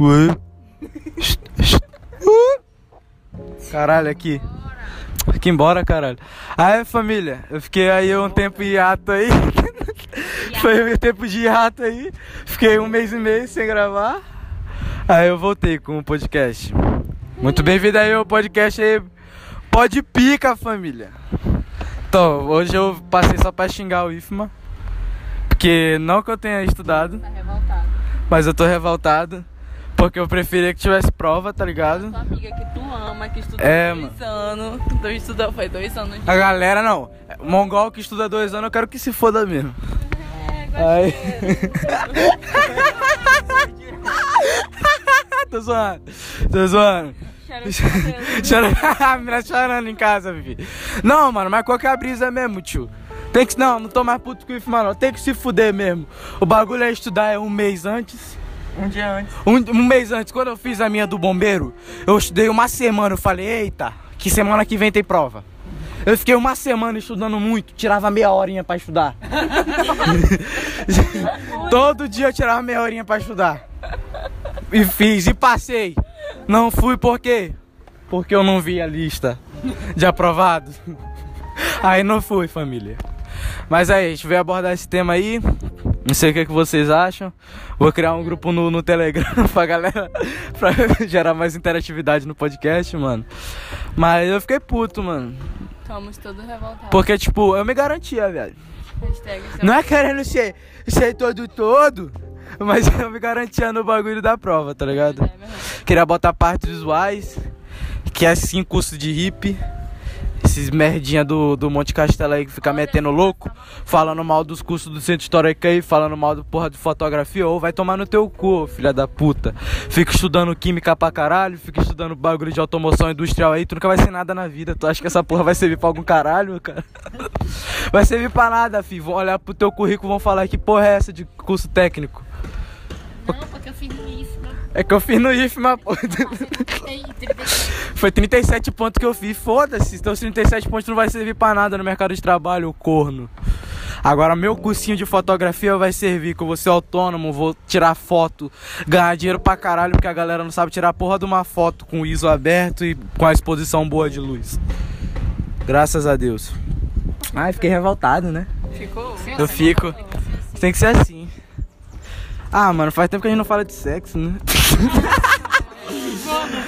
Ué. Caralho, aqui. Aqui embora, caralho. Aí, família, eu fiquei aí um tempo em hiato aí. Foi um tempo de hiato aí. Fiquei um mês e meio sem gravar. Aí eu voltei com o podcast. Muito bem-vindo aí ao podcast aí. Pode pica, família. Então, hoje eu passei só pra xingar o IFMA. Porque não que eu tenha estudado, Tá revoltado. mas eu tô revoltado. Porque eu preferia que tivesse prova, tá ligado? Tua amiga que tu ama, que estudou É, dois anos. Tu estudou, foi dois anos de A galera não. Mongol que estuda dois anos, eu quero que se foda mesmo. É, Aí. tô zoando. Tô zoando. Chorando. A menina chorando em casa, Vivi. Não, mano, mas qual que é a brisa mesmo, tio? Tem que. Não, não tô mais puto com o mano. Tem que se fuder mesmo. O bagulho é estudar é um mês antes. Um dia antes. Um, um mês antes, quando eu fiz a minha do bombeiro, eu estudei uma semana. Eu falei, eita, que semana que vem tem prova. Eu fiquei uma semana estudando muito, tirava meia horinha pra estudar. Todo dia eu tirava meia horinha pra estudar. E fiz, e passei. Não fui por quê? Porque eu não vi a lista de aprovados. Aí não fui, família. Mas aí, a gente veio abordar esse tema aí. Não sei o que, é que vocês acham. Vou criar um grupo no, no Telegram pra galera. pra gerar mais interatividade no podcast, mano. Mas eu fiquei puto, mano. Estamos todos revoltados. Porque, tipo, eu me garantia, velho. Hashtag Não é querendo ser, ser todo todo, mas eu me garantia no bagulho da prova, tá ligado? É mesmo. Queria botar partes visuais, que é sim curso de hip. Esses merdinha do, do Monte Castelo aí que fica metendo louco, falando mal dos cursos do Centro Histórico aí, falando mal do porra de fotografia, ou vai tomar no teu cu, filha da puta. Fica estudando química pra caralho, fica estudando bagulho de automoção industrial aí, tu nunca vai ser nada na vida. Tu acha que essa porra vai servir pra algum caralho, cara? Vai servir pra nada, filho. Vão olhar pro teu currículo e vão falar que porra é essa de curso técnico. Não, porque eu fiz? É que eu fiz no. Tem 37. Foi 37 pontos que eu fiz. Foda-se, então 37 pontos não vai servir pra nada no mercado de trabalho, o corno. Agora, meu cursinho de fotografia vai servir, que eu vou ser autônomo, vou tirar foto, ganhar dinheiro pra caralho, porque a galera não sabe tirar a porra de uma foto com o ISO aberto e com a exposição boa de luz. Graças a Deus. Ai, fiquei revoltado, né? Ficou? Eu fico. Tem que ser assim. Ah, mano, faz tempo que a gente não fala de sexo, né?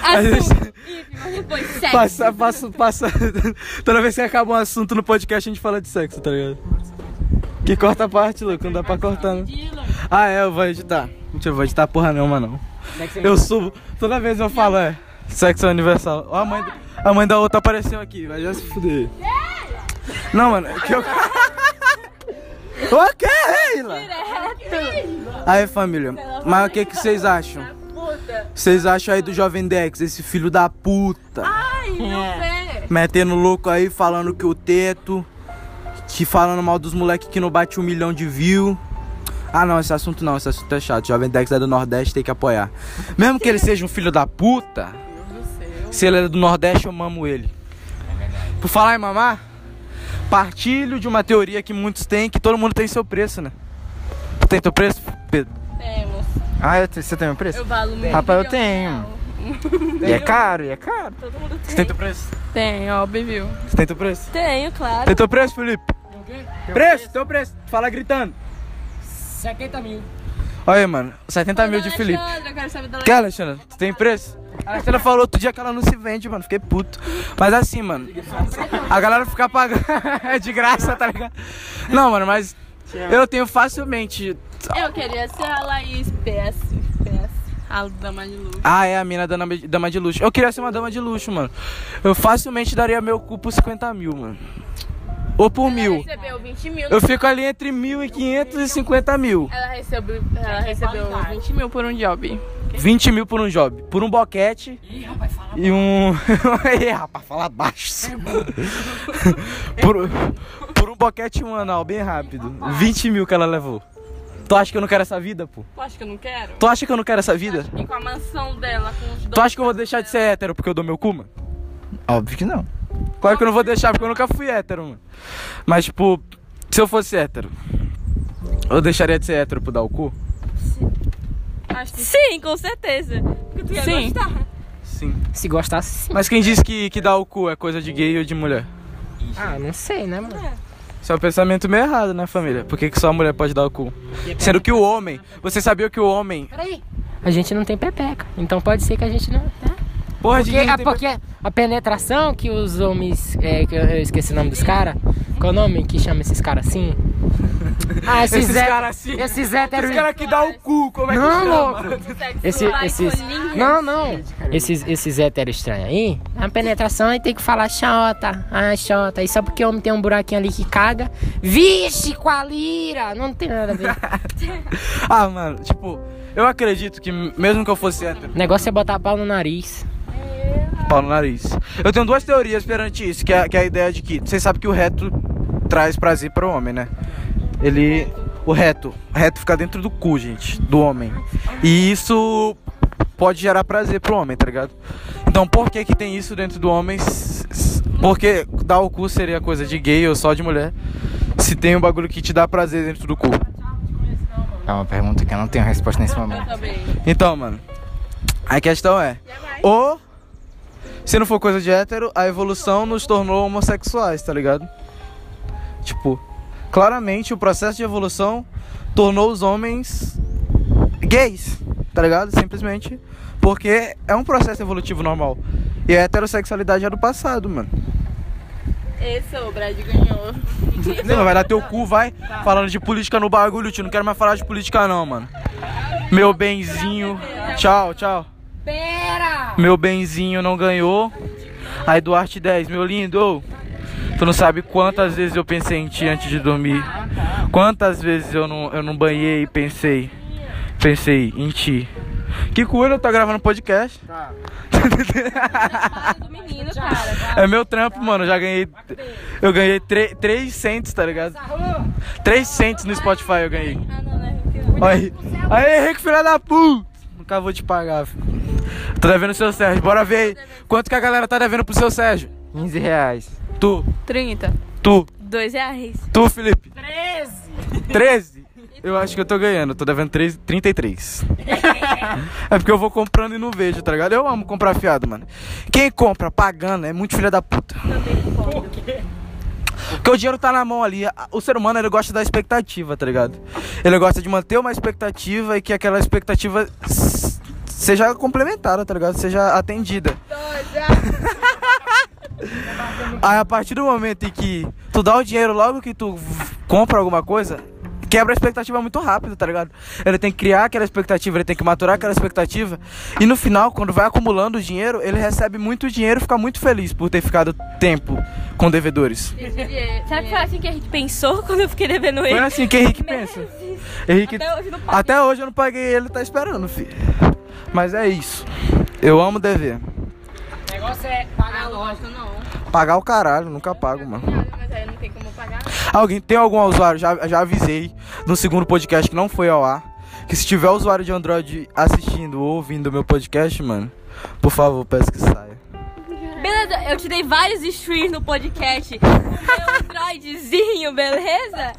Assunto. Ih, mas depois sexo. Passa, passa, passa. Toda vez que acaba um assunto no podcast, a gente fala de sexo, tá ligado? Que corta a parte, louco, não dá pra cortar, né? Ah, é, eu vou editar. Mentira, eu vou editar porra nenhuma, não. Eu subo, toda vez eu falo, é, sexo é universal. Ó, a mãe, a mãe da outra apareceu aqui, vai já se fuder. Não, mano, é que eu. O que, Reila? Aí, família, mas o que, que vocês acham? Puta. Vocês acham aí do Jovem Dex, esse filho da puta? Ai, não vê. Metendo louco aí, falando que o teto. Que falando mal dos moleques que não bate um milhão de view. Ah não, esse assunto não, esse assunto é chato. Jovem Dex é do Nordeste, tem que apoiar. Mesmo que ele seja um filho da puta, se ele é do Nordeste, eu mamo ele. Por falar em mamar, partilho de uma teoria que muitos têm, que todo mundo tem seu preço, né? Tu tem teu preço, Pedro? Temos. Ah, eu você tem o preço? Eu valo muito. Rapaz, eu tenho. E é caro, e é caro. Todo mundo Você tem tem. teu preço? Tem, óbvio, viu? Você tem teu preço? Tenho, claro. Tem teu preço, Felipe? Preço, teu preço. Fala gritando. 70 mil. Olha aí, mano. 70 mil de Felipe. Eu quero saber da Quer, Alexandra? Tu tem preço? A Alexandra falou outro dia que ela não se vende, mano. Fiquei puto. Mas assim, mano. A galera fica pagando. é de graça, tá ligado? Não, mano, mas. Eu tenho facilmente. Eu queria ser a Laís PS. PS. A dama de luxo. Ah, é a mina dama, dama de luxo. Eu queria ser uma dama de luxo, mano. Eu facilmente daria meu cu por 50 mil, mano. Ou por mil. Ela recebeu 20 mil. Eu fico ali entre mil e 500 e 50 mil. Ela recebeu, ela recebeu 20 mil por um job. 20 mil por um job. Por um boquete. E um. Ih, rapaz, fala baixo. por, por um boquete e um anal, bem rápido. 20 mil que ela levou. Tu acha que eu não quero essa vida, pô? Tu acha que eu não quero? Tu acha que eu não quero essa vida? E com a mansão dela, com os dois. Tu acha que eu vou deixar de ser hétero porque eu dou meu cu, mano? Óbvio que não. Claro que eu não vou deixar porque eu nunca fui hétero, mano. Mas, tipo, se eu fosse hétero, eu deixaria de ser hétero por dar o cu? Acho que sim, com certeza. Porque tu ia Sim. gostar. Sim. Se gostasse, sim. Mas quem disse que, que dar o cu é coisa de gay ou de mulher? Ah, não sei, né, mano? Isso é um pensamento meio errado, né, família? Por que, que só a mulher pode dar o cu? Sendo que o homem. Você sabia que o homem. Peraí. A gente não tem pepeca. Então pode ser que a gente não. Porra, Porque, de tem- porque a penetração que os homens. É, que eu, eu esqueci o nome dos caras. Qual é o nome que chama esses caras assim? Ah, esses, Esses hé- caras assim. Esses héteros. Os caras que dá o cu, como é que Não, chama? louco. Esse, esses. Não, não. Esses, esses héteros estranhos aí. A penetração aí tem que falar xota. Ah, xota. E só porque o homem tem um buraquinho ali que caga. Vixe, com a lira! Não tem nada a ver. Ah, mano, tipo, eu acredito que mesmo que eu fosse hétero, O negócio é botar pau no nariz. Pau no nariz. Eu tenho duas teorias perante isso, que é, que é a ideia de que você sabe que o reto traz prazer pro homem, né? Ele. O reto. O reto fica dentro do cu, gente, do homem. E isso pode gerar prazer pro homem, tá ligado? Então por que que tem isso dentro do homem? Porque dar o cu seria coisa de gay ou só de mulher? Se tem um bagulho que te dá prazer dentro do cu. É uma pergunta que eu não tenho resposta nesse momento. Então, mano, a questão é: ou se não for coisa de hétero, a evolução nos tornou homossexuais, tá ligado? Tipo, claramente o processo de evolução tornou os homens gays, tá ligado? Simplesmente porque é um processo evolutivo normal. E a heterossexualidade é do passado, mano. Esse, o Brad ganhou. Não, vai dar teu cu, vai falando de política no bagulho, tio. Não quero mais falar de política, não, mano. Meu benzinho. Tchau, tchau. Pera! Meu benzinho não ganhou. Aí Duarte 10, meu lindo. Tu não sabe quantas vezes eu pensei em ti antes de dormir. Quantas vezes eu não, eu não banhei e pensei. Pensei em ti. Que coisa, eu tô gravando podcast. cara. É meu trampo, mano. Eu já ganhei. Eu ganhei 3 cents, tá ligado? 3 cents no Spotify eu ganhei. Ah, não, né? Olha aí. Aí, Henrique, filha da puta. Nunca vou te pagar, filho. Tô devendo o seu Sérgio. Bora ver aí. Quanto que a galera tá devendo pro seu Sérgio? 15 reais. Tu, 30. tu, Dois reais. tu, Felipe. 13. 13? Eu acho que eu tô ganhando. Eu tô devendo 3, 33. é porque eu vou comprando e não vejo, tá ligado? Eu amo comprar fiado, mano. Quem compra pagando é muito filha da puta. Porque o dinheiro tá na mão ali. O ser humano, ele gosta da expectativa, tá ligado? Ele gosta de manter uma expectativa e que aquela expectativa seja complementada, tá ligado? Seja atendida. Aí a partir do momento em que tu dá o dinheiro logo que tu compra alguma coisa, quebra a expectativa muito rápido, tá ligado? Ele tem que criar aquela expectativa, ele tem que maturar aquela expectativa. E no final, quando vai acumulando o dinheiro, ele recebe muito dinheiro e fica muito feliz por ter ficado tempo com devedores. Será que foi assim que a gente pensou quando eu fiquei devendo Foi ele? assim que Henrique pensa. Henrique, Até hoje não paguei. até hoje eu não paguei ele, tá esperando, filho. Mas é isso. Eu amo dever. O negócio é pagar Ah, não. Pagar o caralho, nunca pago, mano. Mas aí não tem como pagar. Alguém tem algum usuário? Já, já avisei no segundo podcast que não foi ao ar. Que se tiver usuário de Android assistindo ou ouvindo o meu podcast, mano, por favor, peço que saia. Beleza, eu te dei vários streams no podcast. Meu Androidzinho, beleza?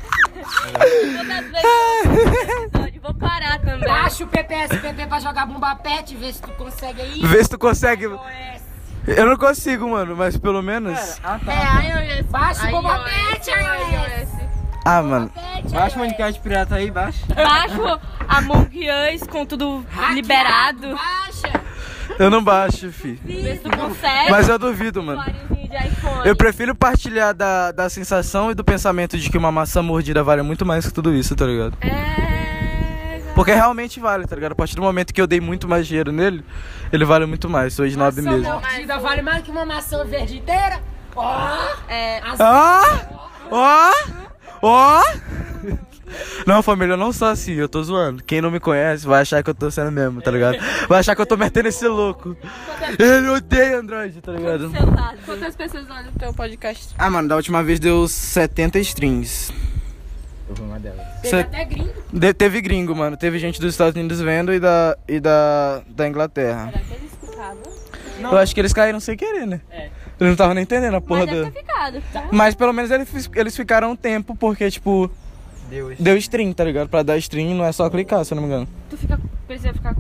Vou parar também. Baixa o PPSPP pra jogar bomba pet, vê se tu consegue aí. Vê se tu consegue. Eu não consigo, mano, mas pelo menos. É, iOS. Baixa o bomba pet, iOS. Ah, mano. Baixa o podcast pirata aí, baixa. Baixo Among Us com tudo liberado. Baixa. Eu não baixo, fi. Vê se tu consegue. Mas eu duvido, mano. Eu prefiro partilhar da, da sensação e do pensamento de que uma maçã mordida vale muito mais que tudo isso, tá ligado? É. Porque realmente vale, tá ligado? A partir do momento que eu dei muito mais dinheiro nele, ele vale muito mais. Sou snob Maçã mesmo. mordida vale mais que uma maçã verde inteira. Ó. É. Ó! Ó! Ó! Não, família, eu não sou assim, eu tô zoando. Quem não me conhece vai achar que eu tô sendo mesmo, tá ligado? Vai achar que eu tô metendo esse louco. Ele odeia Android, tá ligado? Quantas pessoas olham o teu podcast? Ah, mano, da última vez deu 70 streams. Eu fui uma delas. Teve Cê- até gringo. De- teve gringo, mano. Teve gente dos Estados Unidos vendo e da, e da, da Inglaterra. Será que eles escutavam? Eu acho que eles caíram sem querer, né? É. Eles não estavam nem entendendo a porra Mas do. ficado. Mas pelo menos eles, eles ficaram um tempo, porque, tipo, Deus. deu stream, tá ligado? Pra dar stream não é só clicar, se eu não me engano. Tu fica, precisa ficar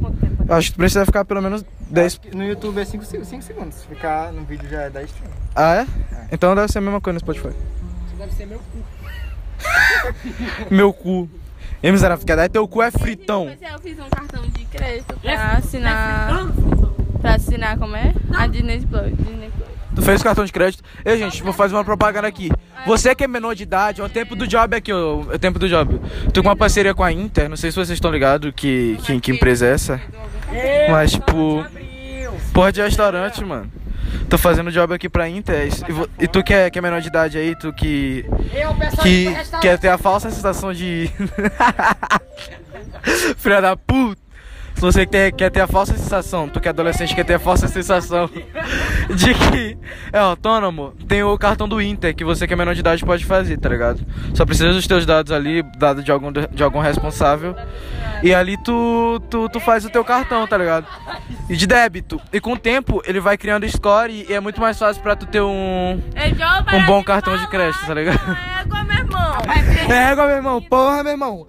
Eu acho que tu precisa ficar pelo menos 10. No YouTube é 5 segundos. Se ficar no vídeo já é 10 segundos. Ah, é? Então deve ser a mesma coisa no Spotify. Deve ser meu cu. Meu cu. Ei, miserável, porque daí teu cu é fritão. Mas eu fiz um cartão de crédito pra assinar. Pra assinar, como é? A Disney Plus. Disney Plus. Tu fez cartão de crédito. Ei, gente, vou fazer uma propaganda aqui. Você que é menor de idade, é o tempo do job aqui, ó. É o tempo do job. Tô com uma parceria com a Inter, não sei se vocês estão ligados que, que, que empresa é essa. Mas, tipo. Porra de restaurante, mano. Tô fazendo job aqui pra Inter. E, e tu que é, que é menor de idade aí, tu que. Eu, pessoal que quer ter a falsa sensação de. Filha da puta! Se você quer, quer ter a falsa sensação, tu que é adolescente quer ter a falsa sensação de que é autônomo, tem o cartão do Inter que você que é menor de idade pode fazer, tá ligado? Só precisa dos teus dados ali, dado de algum, de algum responsável. E ali tu, tu, tu faz o teu cartão, tá ligado? E de débito. E com o tempo ele vai criando score e é muito mais fácil pra tu ter um, um bom cartão de crédito, tá ligado? É igual meu irmão. É, igual meu irmão, porra, meu irmão.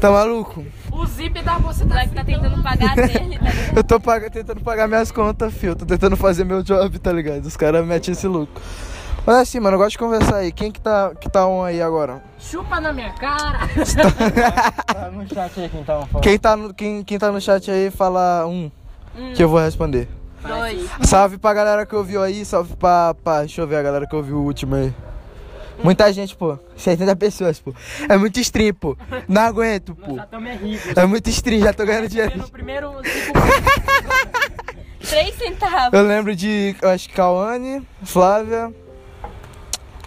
Tá maluco? O zip da bolsa tá tá tentando pagar dele, tá ligado? Eu tô paga- tentando pagar minhas contas, fio. Tô tentando fazer meu job, tá ligado? Os caras metem esse louco. Mas assim, mano, eu gosto de conversar aí. Quem que tá, que tá on aí agora? chupa na minha cara. Tá no chat aí quem tava falando. Quem tá no, quem, quem tá no chat aí, fala um. Que eu vou responder. Dois. Salve pra galera que ouviu aí, salve pra, pra. Deixa eu ver a galera que ouviu o último aí. Muita gente, pô. 70 pessoas, pô. É muito stream, pô. Não aguento, pô. Já tamo é rico. É muito stream, já tô ganhando dinheiro. No primeiro cinco Três centavos. Eu lembro de, eu acho que Cauane, Flávia,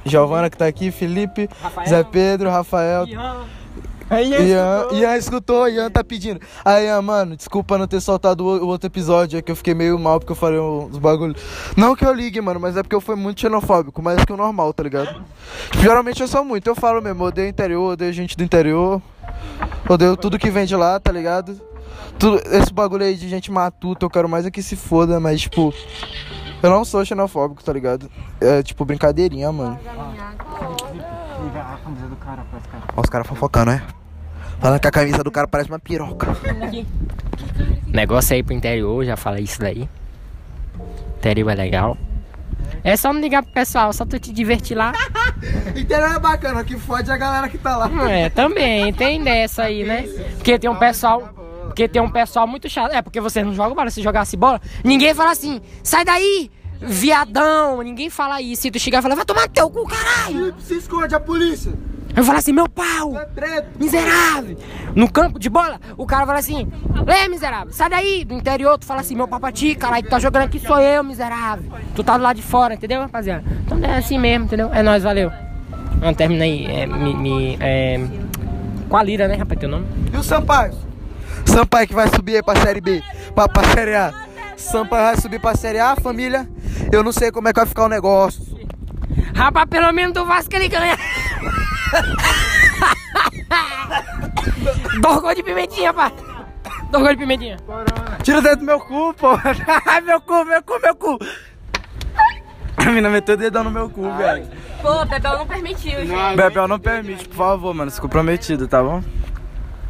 Giovana que tá aqui, Felipe, Rafael. Zé Pedro, Rafael, Ian. Ian, Ian escutou, Ian tá pedindo. Aí, Ian, mano, desculpa não ter soltado o o outro episódio, é que eu fiquei meio mal porque eu falei uns bagulho. Não que eu ligue, mano, mas é porque eu fui muito xenofóbico, mais que o normal, tá ligado? Geralmente eu sou muito, eu falo mesmo, odeio interior, odeio gente do interior, odeio tudo que vem de lá, tá ligado? Tudo, esse bagulho aí de gente matuta, eu quero mais é que se foda, mas tipo. Eu não sou xenofóbico, tá ligado? É tipo brincadeirinha, mano. Liga a camisa do cara pra esse cara. Ó, os caras fofocando, né? Falando que a camisa do cara parece uma piroca. Negócio aí pro interior, já falei isso daí. Interior é legal. É só não ligar pro pessoal, só tu te divertir lá. Interior é bacana, que fode a galera que tá lá. É, também, tem dessa aí, né? Porque tem um pessoal. Porque tem um pessoal muito chato. É, porque vocês não jogam bola, se jogasse bola, ninguém fala assim, sai daí, viadão. Ninguém fala isso. E tu chegar e falar, vai tomar teu cu, caralho. Se esconde a polícia. Eu falo assim, meu pau, preto. miserável. No campo de bola, o cara fala assim, é miserável, sai daí. Do interior, tu fala assim, meu papati, caralho, que tá jogando aqui sou eu, miserável. Tu tá do lado de fora, entendeu, rapaziada? Então é assim mesmo, entendeu? É nóis, valeu. Não, termina aí. É, me, me, é... Com a Lira, né, rapaz, teu nome? E o Sampaio? Sampaio que vai subir aí pra Série B, pra, pra Série A. Sampaio vai subir pra Série A, família. Eu não sei como é que vai ficar o negócio. Rapaz, pelo menos do Vasco ele ganha. Dois gols de pimentinha, pai. Dois gols de pimentinha. Tira o dedo do meu cu, pô. Ai, meu cu, meu cu, meu cu. A mina meteu o dedão no meu cu, velho. Pô, Bebel não permitiu, gente. Bebel não permite, por favor, mano. Se comprometido, tá bom?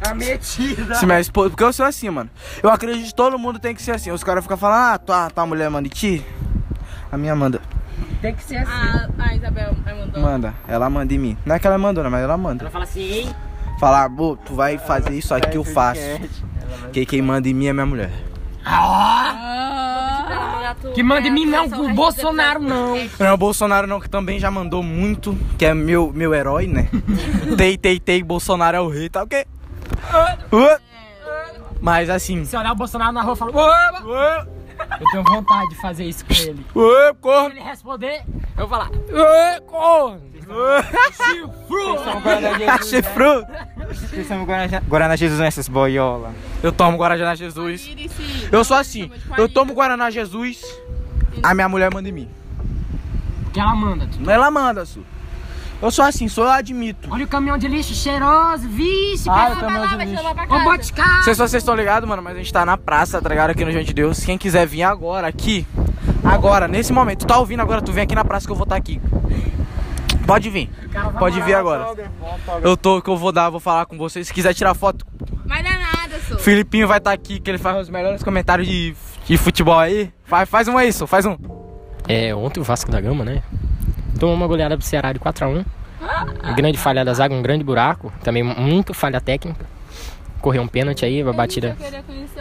A metida. Se minha esposa. Porque eu sou assim, mano. Eu acredito que todo mundo tem que ser assim. Os caras ficam falando, ah, tua, tua mulher manda em ti. A minha manda. Tem que ser assim. A, a Isabel mandou. Manda. Ela manda em mim. Não é que ela mandou, né? Mas ela manda. Ela fala assim, ei. Falar, pô, tu vai fazer isso aqui, eu faço. Que quem manda em mim é minha mulher. Ah, Que manda em mim não, o Bolsonaro não. Não é o Bolsonaro não, que também já mandou muito, que é meu, meu herói, né? tei, tei, tei, Bolsonaro é o rei, tá ok? Uh. Mas assim. Se olhar o Bolsonaro na rua! Uh, Eu tenho vontade de fazer isso com ele. Se corno. ele responder, eu vou falar, ê, corno! Chifru. Vocês são Guaraná, Guaraná Jesus nessas boiola. Eu tomo Guaraná Jesus. Eu sou assim, eu tomo Guaraná Jesus, a minha mulher manda em mim. Que ela manda. tu. Ela manda, Su. Eu sou assim, sou eu admito. Olha o caminhão de lixo cheiroso, vixe, Ah, Vai lá, de vai lixo. Ô, casa. Boticá! Não sei se vocês estão ligados, mano, mas a gente tá na praça, tá ligado? Aqui no João de Deus. Quem quiser vir agora, aqui, agora, nesse momento, tu tá ouvindo agora, tu vem aqui na praça que eu vou estar aqui. Pode vir, pode vir agora. Eu tô, que eu vou dar, vou falar com vocês. Se quiser tirar foto, Mas não é nada, sou. Filipinho vai estar aqui, que ele faz os melhores comentários de, de futebol aí. Faz, faz um aí, só, faz um. É, ontem o Vasco da Gama, né? Tomou uma goleada pro Ceará de 4x1. Uma grande falha da zaga, um grande buraco. Também muito falha técnica. Correu um pênalti aí, a batida.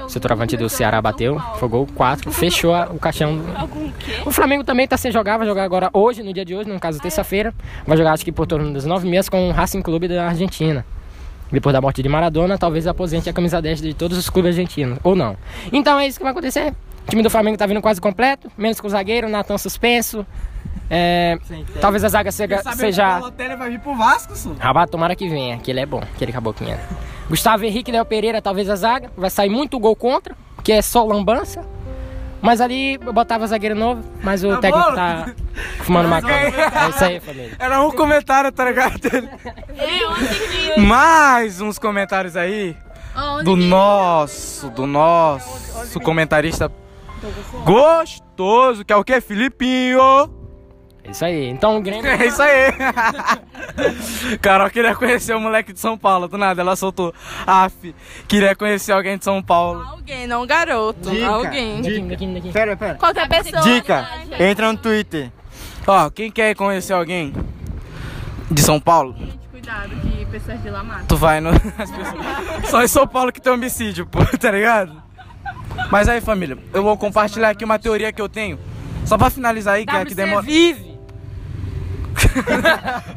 O centroavante do Ceará bateu. Foi gol 4. Fechou a- o caixão. do-? O Flamengo também tá sem jogar, vai jogar agora hoje, no dia de hoje, no caso terça-feira. Vai jogar acho que por torno das 9 meses com o Racing Clube da Argentina. Depois da morte de Maradona, talvez aposente a camisa 10 de todos os clubes argentinos. Ou não. Então é isso que vai acontecer. O time do Flamengo tá vindo quase completo, menos com o zagueiro, Natan suspenso. É, talvez a zaga seja. seja... vai vir pro Vasco. Rabat, tomara que venha, que ele é bom, aquele caboclinho. Gustavo Henrique, Léo Pereira, talvez a zaga. Vai sair muito gol contra, que é só lambança. Mas ali eu botava zagueiro novo, mas o técnico bom. tá fumando maconha. É isso aí, família. Era um comentário, tá ligado? É. Mais uns comentários aí Ontem do nosso, do nosso comentarista gostoso, que é o que? Filipinho. É isso aí. Então o Grêmio. É isso aí. Carol queria conhecer o moleque de São Paulo. Do nada, ela soltou. Af, queria conhecer alguém de São Paulo. Alguém, não garoto. Alguém. Daqui, daqui, daqui. Pera, pera. Qualquer pessoa. Dica, né, entra no Twitter. Ó, quem quer conhecer alguém de São Paulo? Cuidado que pessoas de lá matam. Tu vai no. Só em São Paulo que tem homicídio, pô, tá ligado? Mas aí, família, eu vou compartilhar aqui uma teoria que eu tenho. Só pra finalizar aí, que é que demora. vive!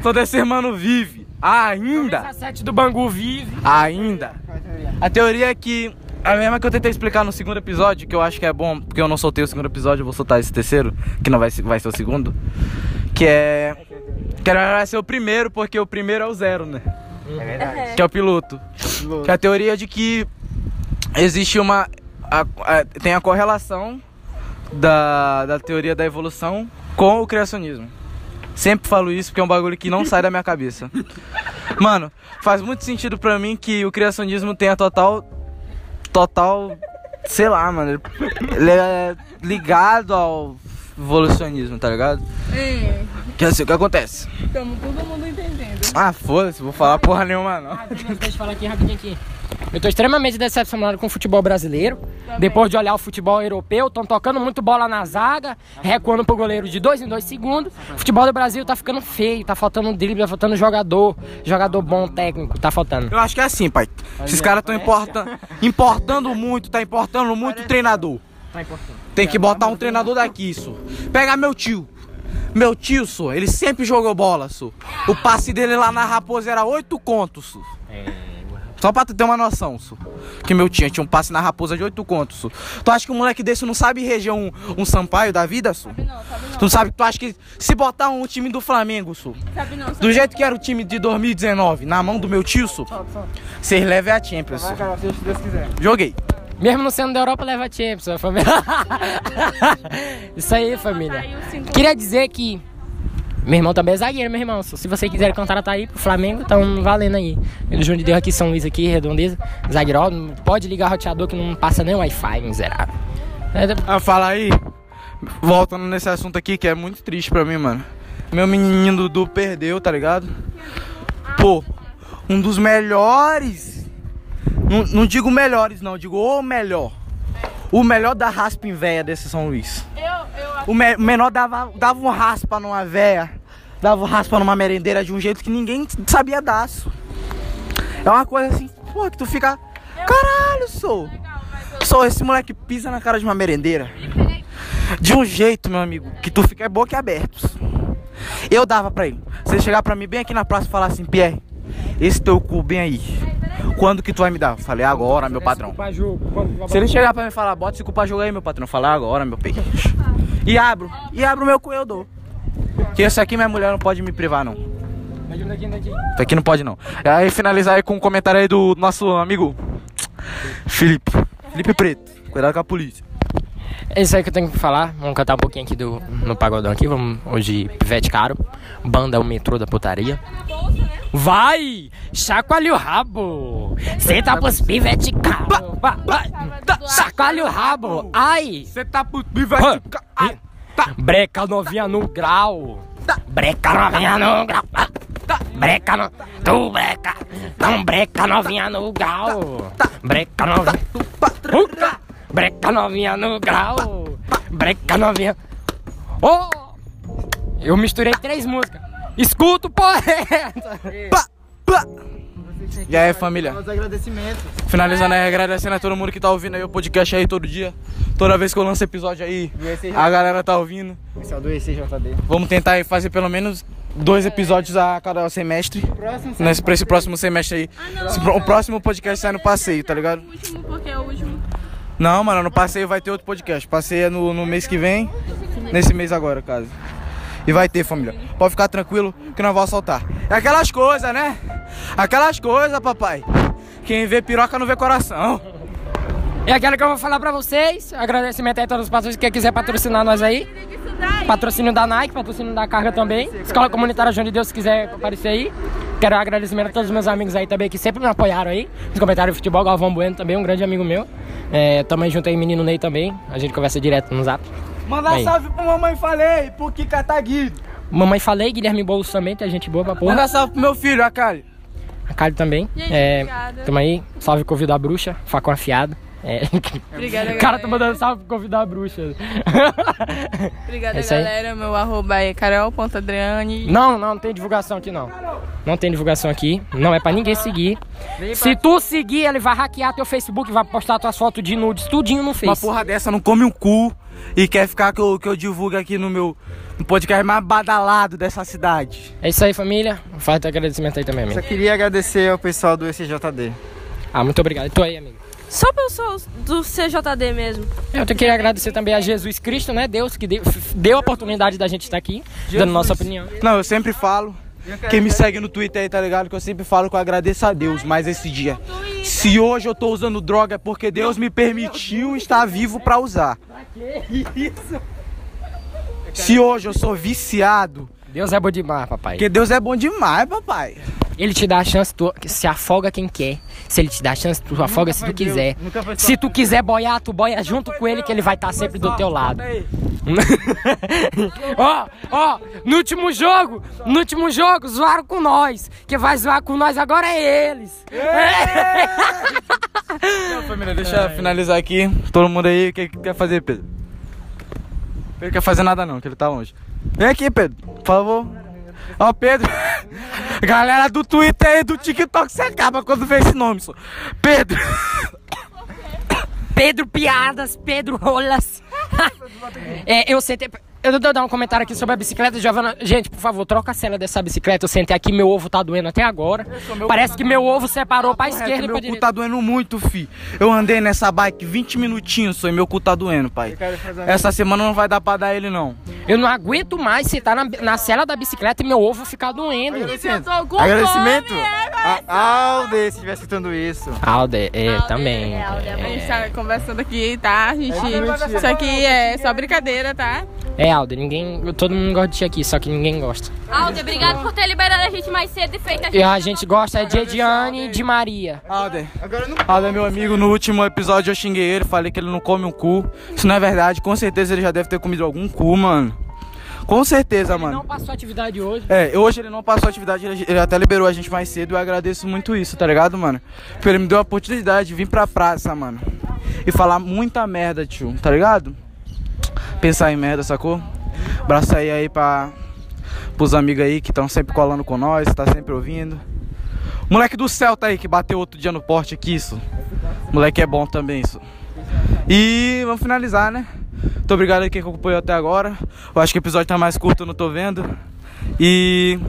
Todo esse mano vive. Ainda. 17 do Bangu vive. Ainda. A teoria é que. A mesma que eu tentei explicar no segundo episódio, que eu acho que é bom, porque eu não soltei o segundo episódio, eu vou soltar esse terceiro, que não vai, ser- vai ser o segundo. Que é. Que vai ser o primeiro, porque o primeiro é o zero, né? É verdade. Que é o piloto. Que é a teoria de que existe uma. a- a- tem a correlação da, da teoria da evolução com o criacionismo. Sempre falo isso porque é um bagulho que não sai da minha cabeça. Mano, faz muito sentido pra mim que o criacionismo tenha total. Total. Sei lá, mano. Ele é ligado ao evolucionismo, tá ligado? É, Que é assim, o que acontece? estamos todo mundo entendendo. Ah, foda-se, vou falar porra nenhuma não. Deixa eu falar aqui rapidinho aqui. Eu tô extremamente decepcionado com o futebol brasileiro. Depois de olhar o futebol europeu, estão tocando muito bola na zaga, recuando pro goleiro de dois em dois segundos. O futebol do Brasil tá ficando feio, tá faltando drible, tá faltando jogador, jogador bom, técnico, tá faltando. Eu acho que é assim, pai. Esses caras estão importan importando muito, tá importando muito o treinador. Tem que botar um treinador daqui, isso. Pega meu tio. Meu tio, só, ele sempre jogou bola, só. O passe dele lá na Raposa era oito contos, só. Só pra tu ter uma noção, só. Que meu tio tinha um passe na Raposa de oito contos, só. Tu acha que um moleque desse não sabe reger um, um Sampaio da vida, só? Tu sabe, tu acha que se botar um time do Flamengo, só, Sabe não, do jeito que era o time de 2019, na mão do meu tio, só, vocês levem a Champions, só. Joguei. Mesmo não sendo da Europa, leva a Champions, a família. Isso aí, família. Queria dizer que. Meu irmão também é zagueiro, meu irmão. Se você quiser contratar aí pro Flamengo, estão valendo aí. Ele João de Deus aqui, São Luís aqui, Redondeza. Zagueiro, ó, não pode ligar roteador que não passa nem Wi-Fi, miserável. É, Ah, fala aí. Voltando nesse assunto aqui, que é muito triste pra mim, mano. Meu menininho Dudu perdeu, tá ligado? Pô, um dos melhores. Não, não digo melhores, não, digo o melhor. O melhor da raspa em véia desse São Luís. Eu, eu O me- menor dava, dava um raspa numa véia, dava um raspa numa merendeira de um jeito que ninguém sabia dar. É uma coisa assim, pô, que tu fica. Caralho, sou. Sou esse moleque pisa na cara de uma merendeira. De um jeito, meu amigo, que tu fica boca aberto. Eu dava pra ele. Se ele chegar pra mim bem aqui na praça e falar assim, Pierre, esse teu cu bem aí. Quando que tu vai me dar? Falei, agora, meu patrão. Se ele chegar pra mim e falar, bota esse culpa jogo aí, meu patrão. Falar agora, meu peixe. E abro. E abro o meu cu, eu dou. Que esse aqui minha mulher não pode me privar, não. Isso aqui não pode, não. E aí finalizar aí com um comentário aí do nosso amigo Felipe. Felipe Preto. Cuidado com a polícia. É isso aí que eu tenho que falar. Vamos cantar um pouquinho aqui do, no pagodão aqui. Vamos hoje, Pivete Caro. Banda O Metrô da Putaria. Vai! Chacoalha o rabo! Senta pros pivete! Vai, vai. Chacoalha o rabo! Ai! Você tá puto, Hã? Breca novinha no grau! Breca novinha no grau! Breca no. Tu breca. Não breca novinha no grau. Breca novinha. Breca novinha no grau. Breca novinha. Oh! Eu misturei três músicas. Escuta o poeta. Pá, pá. E aí, família? Os agradecimentos. Finalizando aí, agradecendo a todo mundo que tá ouvindo aí o podcast aí todo dia. Toda vez que eu lanço episódio aí, a galera tá ouvindo. Esse é o do ECJD. Vamos tentar aí fazer pelo menos dois episódios a cada semestre. Próximo Nesse, pra esse próximo semestre aí. Pro- o próximo podcast sai no passeio, tá ligado? O último, porque é o último. Não, mano, no passeio vai ter outro podcast. Passeio é no, no mês que vem. Nesse mês agora, caso. E vai ter, família. Pode ficar tranquilo que nós vamos soltar. É aquelas coisas, né? Aquelas coisas, papai. Quem vê piroca não vê coração. É aquela que eu vou falar pra vocês. Agradecimento aí a todos os patrocínios que quiser patrocinar nós aí. Patrocínio da Nike, patrocínio da Carga também. Escola Comunitária João de Deus, se quiser aparecer aí. Quero agradecimento a todos os meus amigos aí também que sempre me apoiaram aí. Nos comentários de futebol, Galvão Bueno também, um grande amigo meu. É, tamo junto aí, menino Ney também. A gente conversa direto no zap. Manda Aí. salve pro mamãe falei, pro Kika Taguido. Mamãe falei, Guilherme Boulos também, tem gente boa pra porra. Manda salve pro meu filho, a Kali. A Kali também. Gente, É, obrigada. tamo aí. Salve Covid da Bruxa, facão afiado. É. Obrigada, O cara tá mandando salve pro Covid da Bruxa. Obrigada, É galera. Meu arroba é carol.adriane. Não, não, não tem divulgação aqui não. Não tem divulgação aqui. Não é pra ninguém seguir. Se tu seguir, ele vai hackear teu Facebook, vai postar tuas fotos de nudes, tudinho no Uma Face. porra dessa não come um cu e quer ficar que eu, que eu divulgue aqui no meu no podcast mais badalado dessa cidade. É isso aí, família. Faz teu agradecimento aí também, Só amigo. queria agradecer ao pessoal do ECJD. Ah, muito obrigado. E tu aí, amigo. Só pelo sou do CJD mesmo. Eu te queria agradecer também a Jesus Cristo, né? Deus que deu, deu a oportunidade da gente estar aqui, dando nossa opinião. Não, eu sempre falo. Quem me segue no Twitter aí, tá ligado? Que eu sempre falo que eu agradeço a Deus, mas esse dia. Se hoje eu tô usando droga é porque Deus me permitiu estar vivo pra usar. Se hoje eu sou viciado, Deus é bom demais, papai. porque Deus é bom demais, papai. Ele te dá a chance, tu se afoga quem quer. Se ele te dá a chance, tu afoga se tu quiser. Se tu quiser boiar, tu boia junto com ele que ele vai estar sempre do teu lado. Ó, ó, no último jogo, no último jogo, zoaram com nós. Quem vai zoar com nós agora é eles. Não, família, deixa eu finalizar aqui. Todo mundo aí, o que, que quer fazer, Pedro? Pedro quer fazer nada não, que ele tá longe. Vem aqui, Pedro, por favor. Ó, Pedro. Galera do Twitter e do TikTok, você acaba quando vê esse nome, só. Pedro. Pedro Piadas, Pedro Rolas. é, eu sentei. Eu vou dar um comentário aqui sobre a bicicleta, Giovana. Gente, por favor, troca a cena dessa bicicleta. Eu sentei aqui, meu ovo tá doendo até agora. Parece que meu ovo separou pra esquerda e pra meu cu tá doendo muito, fi. Eu andei nessa bike 20 minutinhos só e meu cu tá doendo, pai. Essa semana não vai dar pra dar ele, não. Eu não aguento mais sentar na, na cela da bicicleta e meu ovo ficar doendo. Agradecimento fome, é, a Alde, se estiver escutando isso. Alde, é, também. É, Alde, é A gente tá conversando aqui, tá? A gente. Isso aqui é só brincadeira, tá? É, Alde, ninguém. Todo mundo gosta de ti aqui, só que ninguém gosta. Alde, obrigado por ter liberado a gente mais cedo e feito a gente. E a gente gosta é de Ediane e de Maria. Alder. Agora não Alder é meu amigo, no último episódio eu xinguei ele, falei que ele não come um cu. Isso não é verdade, com certeza ele já deve ter comido algum cu, mano. Com certeza, mano. Não passou atividade hoje. É, hoje ele não passou atividade, ele, ele até liberou a gente mais cedo. Eu agradeço muito isso, tá ligado, mano? Porque ele me deu a oportunidade de vir pra praça, mano. E falar muita merda, tio, tá ligado? Pensar em merda, sacou? Abraço aí aí pra, pros amigos aí que estão sempre colando com nós, tá sempre ouvindo. Moleque do céu tá aí que bateu outro dia no porte aqui, isso. Moleque é bom também, isso. E vamos finalizar, né? Muito obrigado aí quem acompanhou até agora. Eu acho que o episódio tá mais curto, eu não tô vendo. E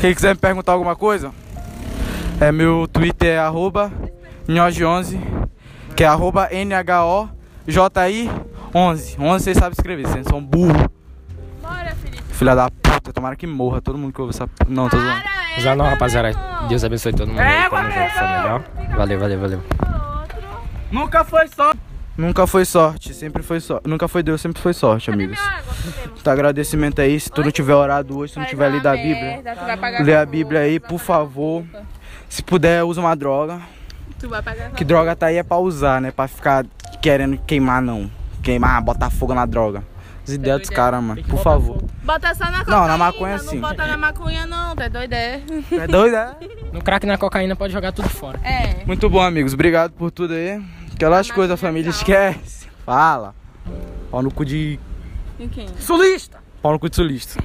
quem quiser me perguntar alguma coisa, é meu Twitter é arroba nhoge11, que é arroba NHOJI11. 11 vocês sabem escrever, vocês são burro. Bora, Felipe. Filha da puta, tomara que morra todo mundo que ouve essa. Não, tô zoando. Já não, rapaziada. Deus abençoe todo mundo. aí, junto, foi melhor. Valeu, valeu, valeu. Nunca foi sorte. Nunca foi sorte, sempre foi sorte. Nunca foi Deus, sempre foi sorte, amigos. Tá agradecimento aí. Se tu não tiver orado hoje, se tu não tiver lido a Bíblia, lê a Bíblia aí, por favor. Se puder, usa uma droga. Tu vai pagar essa Que droga tá aí é pra usar, né? Pra ficar querendo queimar, não. Queimar, botar fogo na droga. As ideias dos caras, mano. Por favor. Bota só na cocaína. Não, na maconha, sim. Não bota na maconha não, tá doido é? É doido, é? No crack e na cocaína pode jogar tudo fora. É. Muito bom, amigos. Obrigado por tudo aí. Aquelas coisas a família esquece. Fala. Pau no cu de. E quem? Sulista! Pau no cu de sulista.